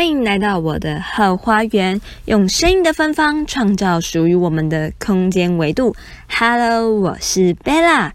欢迎来到我的后花园，用声音的芬芳创造属于我们的空间维度。Hello，我是 Bella。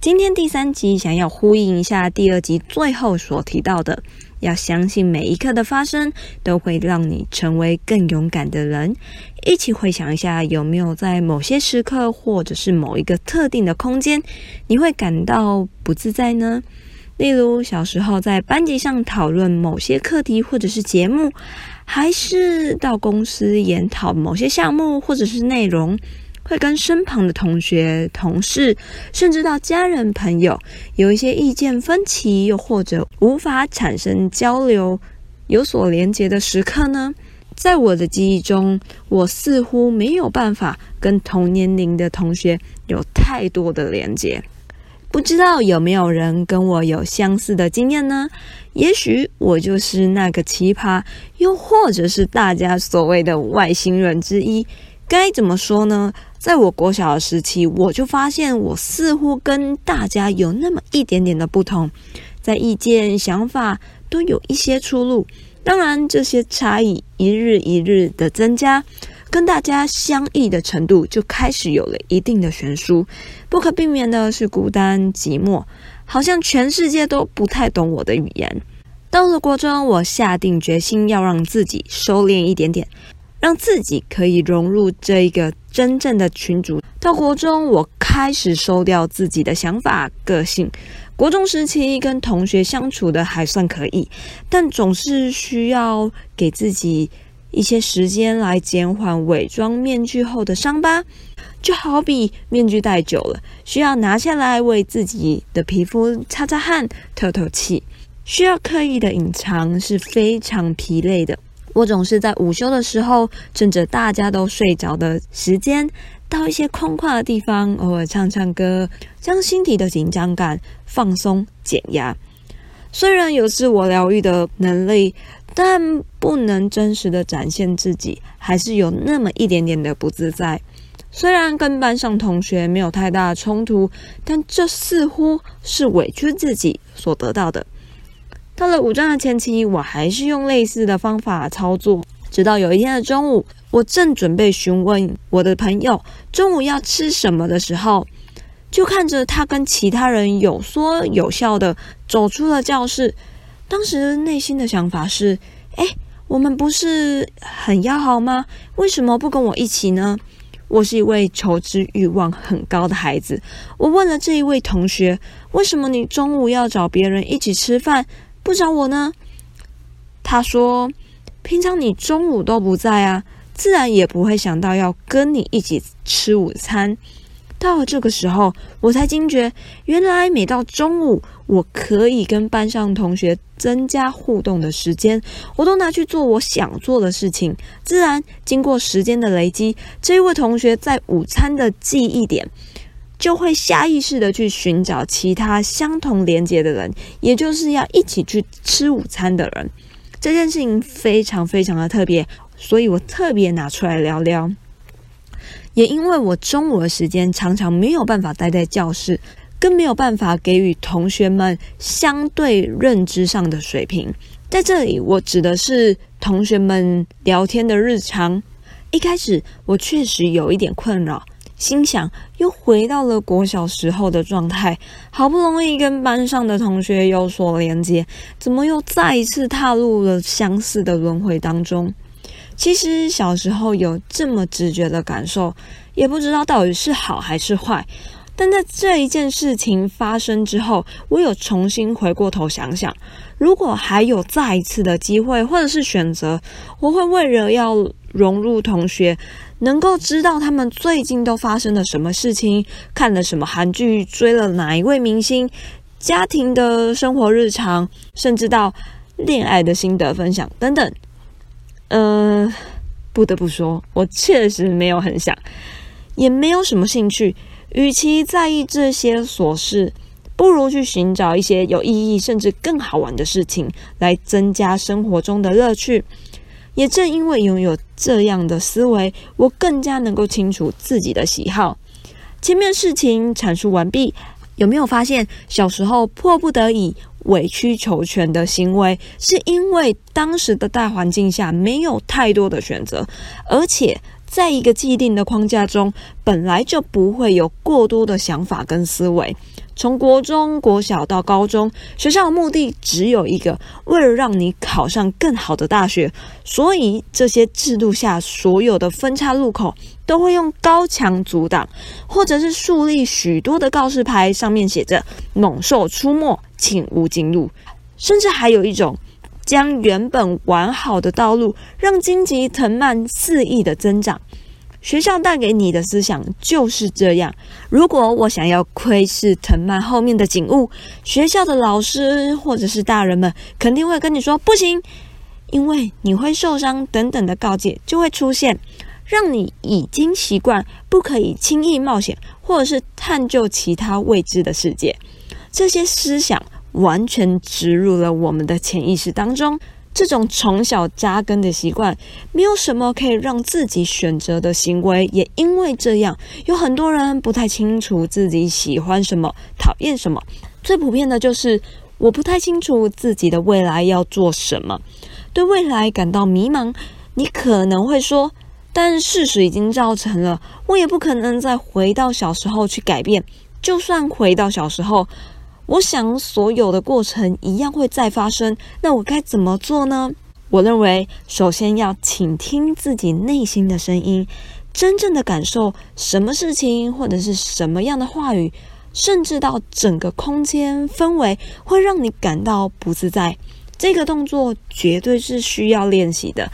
今天第三集想要呼应一下第二集最后所提到的，要相信每一刻的发生都会让你成为更勇敢的人。一起回想一下，有没有在某些时刻，或者是某一个特定的空间，你会感到不自在呢？例如小时候在班级上讨论某些课题或者是节目，还是到公司研讨某些项目或者是内容，会跟身旁的同学、同事，甚至到家人朋友有一些意见分歧，又或者无法产生交流、有所连结的时刻呢？在我的记忆中，我似乎没有办法跟同年龄的同学有太多的连结。不知道有没有人跟我有相似的经验呢？也许我就是那个奇葩，又或者是大家所谓的外星人之一。该怎么说呢？在我国小的时期，我就发现我似乎跟大家有那么一点点的不同，在意见、想法都有一些出入。当然，这些差异一日一日的增加。跟大家相异的程度就开始有了一定的悬殊，不可避免的是孤单寂寞，好像全世界都不太懂我的语言。到了国中，我下定决心要让自己收敛一点点，让自己可以融入这一个真正的群组。到国中，我开始收掉自己的想法、个性。国中时期跟同学相处的还算可以，但总是需要给自己。一些时间来减缓伪装面具后的伤疤，就好比面具戴久了，需要拿下来为自己的皮肤擦擦汗、透透气。需要刻意的隐藏是非常疲累的。我总是在午休的时候，趁着大家都睡着的时间，到一些空旷的地方，偶尔唱唱歌，将心底的紧张感放松减压。虽然有自我疗愈的能力。但不能真实的展现自己，还是有那么一点点的不自在。虽然跟班上同学没有太大的冲突，但这似乎是委屈自己所得到的。到了五专的前期，我还是用类似的方法操作。直到有一天的中午，我正准备询问我的朋友中午要吃什么的时候，就看着他跟其他人有说有笑的走出了教室。当时内心的想法是：哎，我们不是很要好吗？为什么不跟我一起呢？我是一位求知欲望很高的孩子。我问了这一位同学：为什么你中午要找别人一起吃饭，不找我呢？他说：平常你中午都不在啊，自然也不会想到要跟你一起吃午餐。到了这个时候，我才惊觉，原来每到中午，我可以跟班上同学增加互动的时间，我都拿去做我想做的事情。自然，经过时间的累积，这位同学在午餐的记忆点，就会下意识的去寻找其他相同连接的人，也就是要一起去吃午餐的人。这件事情非常非常的特别，所以我特别拿出来聊聊。也因为我中午的时间常常没有办法待在教室，更没有办法给予同学们相对认知上的水平。在这里，我指的是同学们聊天的日常。一开始，我确实有一点困扰，心想又回到了国小时候的状态，好不容易跟班上的同学有所连接，怎么又再一次踏入了相似的轮回当中？其实小时候有这么直觉的感受，也不知道到底是好还是坏。但在这一件事情发生之后，我有重新回过头想想，如果还有再一次的机会或者是选择，我会为了要融入同学，能够知道他们最近都发生了什么事情，看了什么韩剧，追了哪一位明星，家庭的生活日常，甚至到恋爱的心得分享等等。嗯、不得不说，我确实没有很想，也没有什么兴趣。与其在意这些琐事，不如去寻找一些有意义甚至更好玩的事情，来增加生活中的乐趣。也正因为拥有这样的思维，我更加能够清楚自己的喜好。前面事情阐述完毕，有没有发现小时候迫不得已？委曲求全的行为，是因为当时的大环境下没有太多的选择，而且在一个既定的框架中，本来就不会有过多的想法跟思维。从国中、国小到高中，学校的目的只有一个，为了让你考上更好的大学。所以这些制度下所有的分叉路口，都会用高墙阻挡，或者是树立许多的告示牌，上面写着“猛兽出没，请勿进入”。甚至还有一种，将原本完好的道路，让荆棘藤蔓肆意的增长。学校带给你的思想就是这样。如果我想要窥视藤蔓后面的景物，学校的老师或者是大人们肯定会跟你说不行，因为你会受伤等等的告诫就会出现，让你已经习惯不可以轻易冒险，或者是探究其他未知的世界。这些思想完全植入了我们的潜意识当中。这种从小扎根的习惯，没有什么可以让自己选择的行为。也因为这样，有很多人不太清楚自己喜欢什么，讨厌什么。最普遍的就是我不太清楚自己的未来要做什么，对未来感到迷茫。你可能会说，但事实已经造成了，我也不可能再回到小时候去改变。就算回到小时候。我想，所有的过程一样会再发生。那我该怎么做呢？我认为，首先要倾听自己内心的声音，真正的感受什么事情或者是什么样的话语，甚至到整个空间氛围会让你感到不自在。这个动作绝对是需要练习的。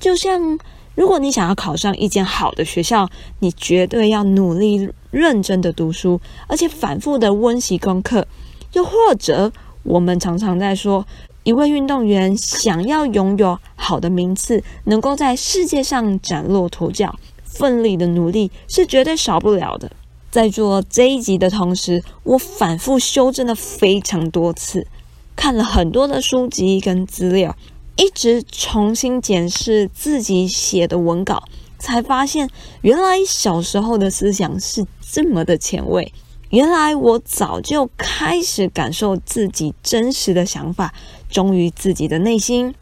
就像，如果你想要考上一间好的学校，你绝对要努力认真的读书，而且反复的温习功课。又或者，我们常常在说，一位运动员想要拥有好的名次，能够在世界上崭露头角，奋力的努力是绝对少不了的。在做这一集的同时，我反复修正了非常多次，看了很多的书籍跟资料，一直重新检视自己写的文稿，才发现原来小时候的思想是这么的前卫。原来我早就开始感受自己真实的想法，忠于自己的内心。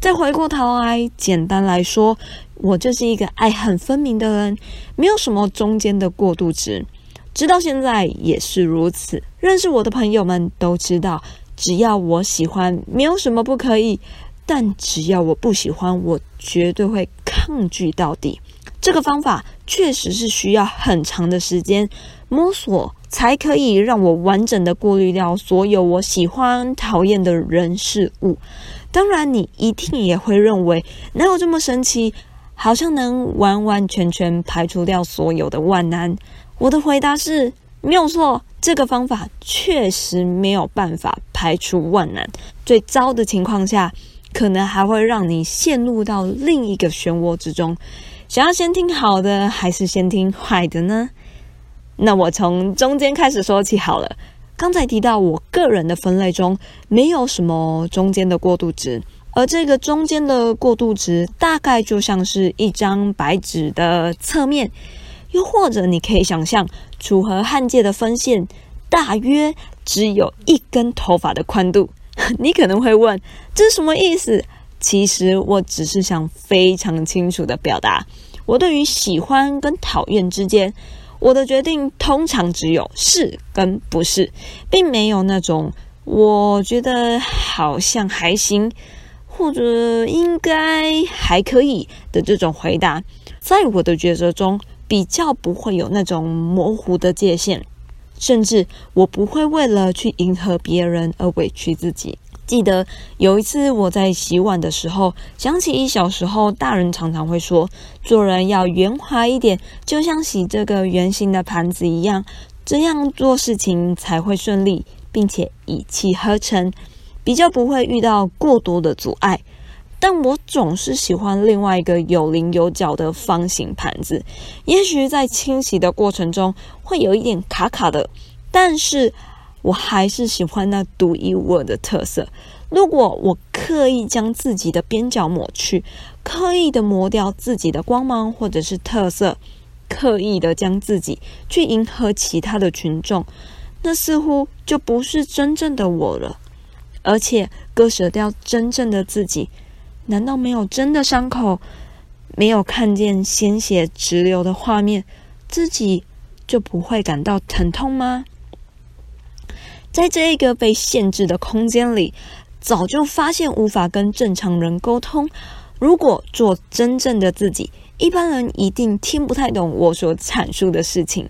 再回过头来，简单来说，我就是一个爱恨分明的人，没有什么中间的过渡值。直到现在也是如此。认识我的朋友们都知道，只要我喜欢，没有什么不可以；但只要我不喜欢，我绝对会抗拒到底。这个方法确实是需要很长的时间摸索，才可以让我完整的过滤掉所有我喜欢、讨厌的人事物。当然，你一定也会认为，哪有这么神奇？好像能完完全全排除掉所有的万难。我的回答是，没有错，这个方法确实没有办法排除万难。最糟的情况下，可能还会让你陷入到另一个漩涡之中。想要先听好的，还是先听坏的呢？那我从中间开始说起好了。刚才提到，我个人的分类中没有什么中间的过渡值，而这个中间的过渡值大概就像是一张白纸的侧面，又或者你可以想象，楚河汉界的分线大约只有一根头发的宽度。你可能会问，这是什么意思？其实我只是想非常清楚地表达，我对于喜欢跟讨厌之间，我的决定通常只有是跟不是，并没有那种我觉得好像还行，或者应该还可以的这种回答。在我的抉择中，比较不会有那种模糊的界限，甚至我不会为了去迎合别人而委屈自己。记得有一次我在洗碗的时候，想起一小时候大人常常会说，做人要圆滑一点，就像洗这个圆形的盘子一样，这样做事情才会顺利，并且一气呵成，比较不会遇到过多的阻碍。但我总是喜欢另外一个有棱有角的方形盘子，也许在清洗的过程中会有一点卡卡的，但是。我还是喜欢那独一无二的特色。如果我刻意将自己的边角抹去，刻意的磨掉自己的光芒或者是特色，刻意的将自己去迎合其他的群众，那似乎就不是真正的我了。而且割舍掉真正的自己，难道没有真的伤口，没有看见鲜血直流的画面，自己就不会感到疼痛吗？在这一个被限制的空间里，早就发现无法跟正常人沟通。如果做真正的自己，一般人一定听不太懂我所阐述的事情。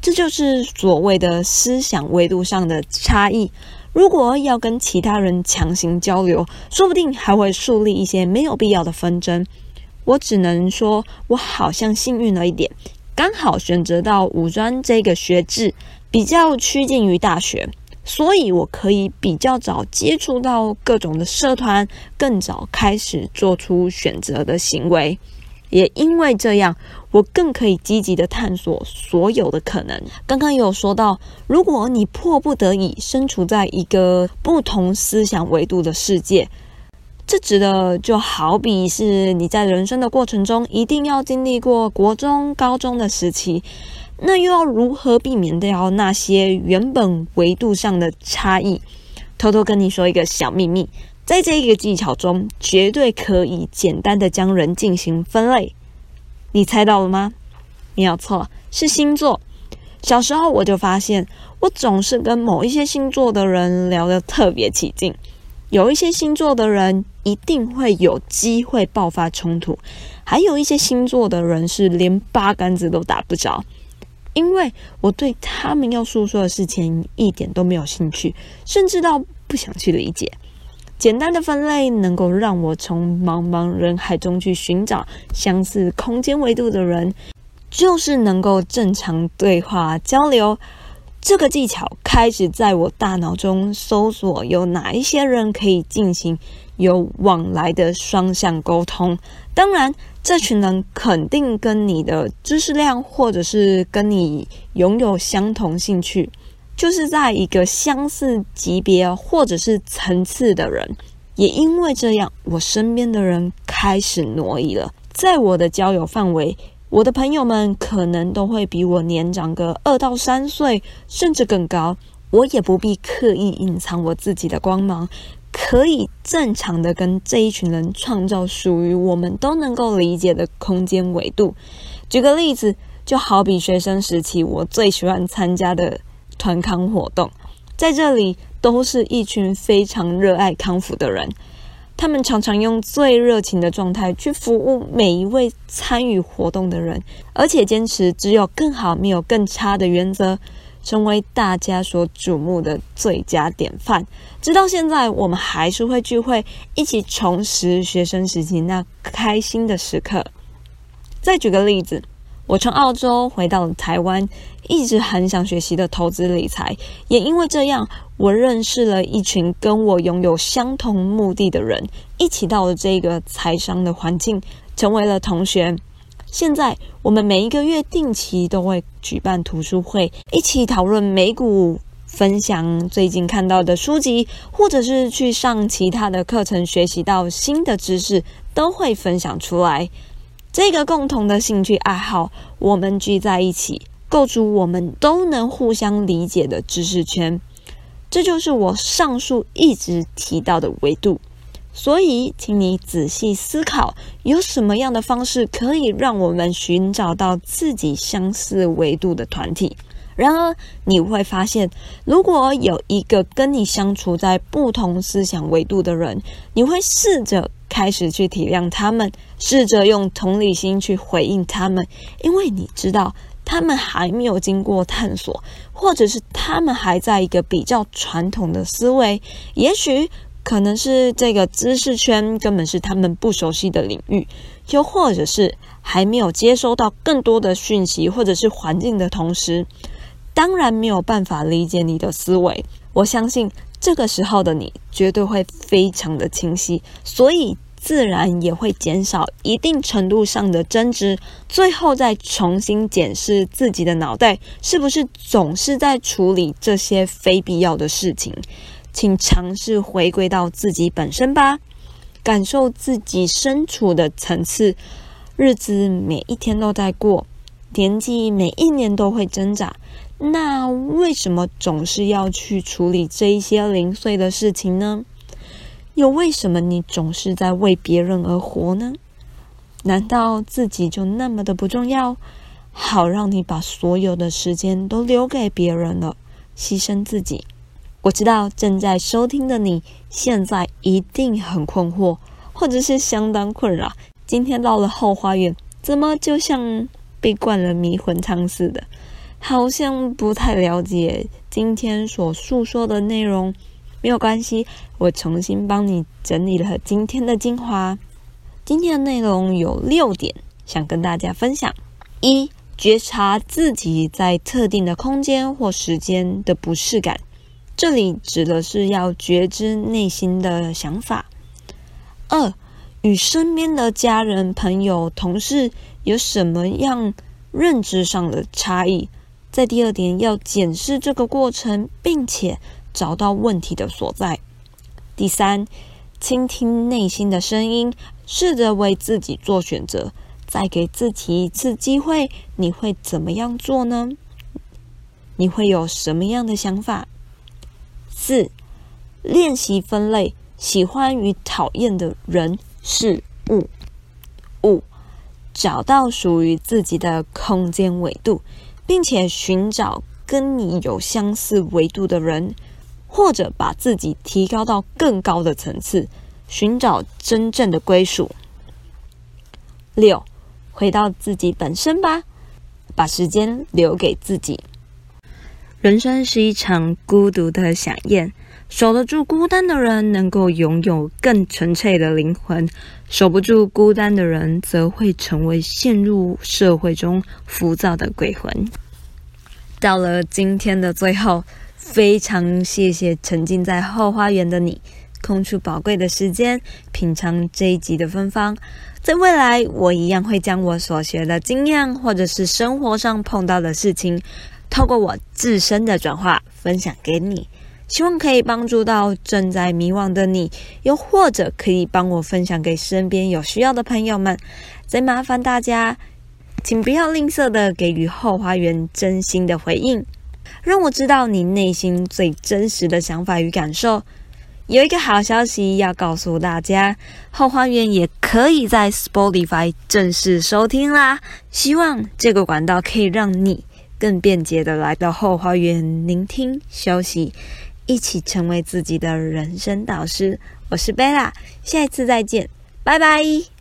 这就是所谓的思想维度上的差异。如果要跟其他人强行交流，说不定还会树立一些没有必要的纷争。我只能说，我好像幸运了一点，刚好选择到五专这个学制，比较趋近于大学，所以我可以比较早接触到各种的社团，更早开始做出选择的行为。也因为这样，我更可以积极地探索所有的可能。刚刚有说到，如果你迫不得已身处在一个不同思想维度的世界，这指的就好比是你在人生的过程中一定要经历过国中、高中的时期，那又要如何避免掉那些原本维度上的差异？偷偷跟你说一个小秘密。在这一个技巧中，绝对可以简单的将人进行分类。你猜到了吗？没有错，是星座。小时候我就发现，我总是跟某一些星座的人聊得特别起劲。有一些星座的人一定会有机会爆发冲突，还有一些星座的人是连八竿子都打不着。因为我对他们要诉说的事情一点都没有兴趣，甚至到不想去理解。简单的分类能够让我从茫茫人海中去寻找相似空间维度的人，就是能够正常对话交流。这个技巧开始在我大脑中搜索有哪一些人可以进行有往来的双向沟通。当然，这群人肯定跟你的知识量，或者是跟你拥有相同兴趣。就是在一个相似级别或者是层次的人，也因为这样，我身边的人开始挪移了。在我的交友范围，我的朋友们可能都会比我年长个二到三岁，甚至更高。我也不必刻意隐藏我自己的光芒，可以正常的跟这一群人创造属于我们都能够理解的空间维度。举个例子，就好比学生时期，我最喜欢参加的。团康活动，在这里都是一群非常热爱康复的人，他们常常用最热情的状态去服务每一位参与活动的人，而且坚持只有更好，没有更差的原则，成为大家所瞩目的最佳典范。直到现在，我们还是会聚会，一起重拾学生时期那开心的时刻。再举个例子。我从澳洲回到了台湾，一直很想学习的投资理财，也因为这样，我认识了一群跟我拥有相同目的的人，一起到了这个财商的环境，成为了同学。现在，我们每一个月定期都会举办图书会，一起讨论美股，分享最近看到的书籍，或者是去上其他的课程，学习到新的知识，都会分享出来。这个共同的兴趣爱好，我们聚在一起，构筑我们都能互相理解的知识圈。这就是我上述一直提到的维度。所以，请你仔细思考，有什么样的方式可以让我们寻找到自己相似维度的团体？然而，你会发现，如果有一个跟你相处在不同思想维度的人，你会试着。开始去体谅他们，试着用同理心去回应他们，因为你知道他们还没有经过探索，或者是他们还在一个比较传统的思维，也许可能是这个知识圈根本是他们不熟悉的领域，又或者是还没有接收到更多的讯息或者是环境的同时，当然没有办法理解你的思维。我相信。这个时候的你绝对会非常的清晰，所以自然也会减少一定程度上的争执，最后再重新检视自己的脑袋是不是总是在处理这些非必要的事情。请尝试回归到自己本身吧，感受自己身处的层次，日子每一天都在过，年纪每一年都会增长。那为什么总是要去处理这一些零碎的事情呢？又为什么你总是在为别人而活呢？难道自己就那么的不重要，好让你把所有的时间都留给别人了，牺牲自己？我知道正在收听的你现在一定很困惑，或者是相当困扰。今天到了后花园，怎么就像被灌了迷魂汤似的？好像不太了解今天所诉说的内容。没有关系，我重新帮你整理了今天的精华。今天的内容有六点，想跟大家分享：一、觉察自己在特定的空间或时间的不适感。这里指的是要觉知内心的想法。二，与身边的家人、朋友、同事有什么样认知上的差异？在第二点，要检视这个过程，并且找到问题的所在。第三，倾听内心的声音，试着为自己做选择，再给自己一次机会，你会怎么样做呢？你会有什么样的想法？四、练习分类喜欢与讨厌的人事物。五、找到属于自己的空间维度，并且寻找跟你有相似维度的人，或者把自己提高到更高的层次，寻找真正的归属。六、回到自己本身吧，把时间留给自己。人生是一场孤独的饗宴，守得住孤单的人，能够拥有更纯粹的灵魂；守不住孤单的人，则会成为陷入社会中浮躁的鬼魂。到了今天的最后，非常谢谢沉浸在后花园的你，空出宝贵的时间品尝这一集的芬芳。在未来，我一样会将我所学的经验，或者是生活上碰到的事情，透过我自身的转化分享给你，希望可以帮助到正在迷惘的你，又或者可以帮我分享给身边有需要的朋友们。再麻烦大家，请不要吝啬的给予后花园真心的回应，让我知道你内心最真实的想法与感受。有一个好消息要告诉大家，后花园也可以在 Spotify 正式收听啦！希望这个管道可以让你。更便捷的来到后花园聆听休息，一起成为自己的人生导师。我是贝拉，下一次再见，拜拜。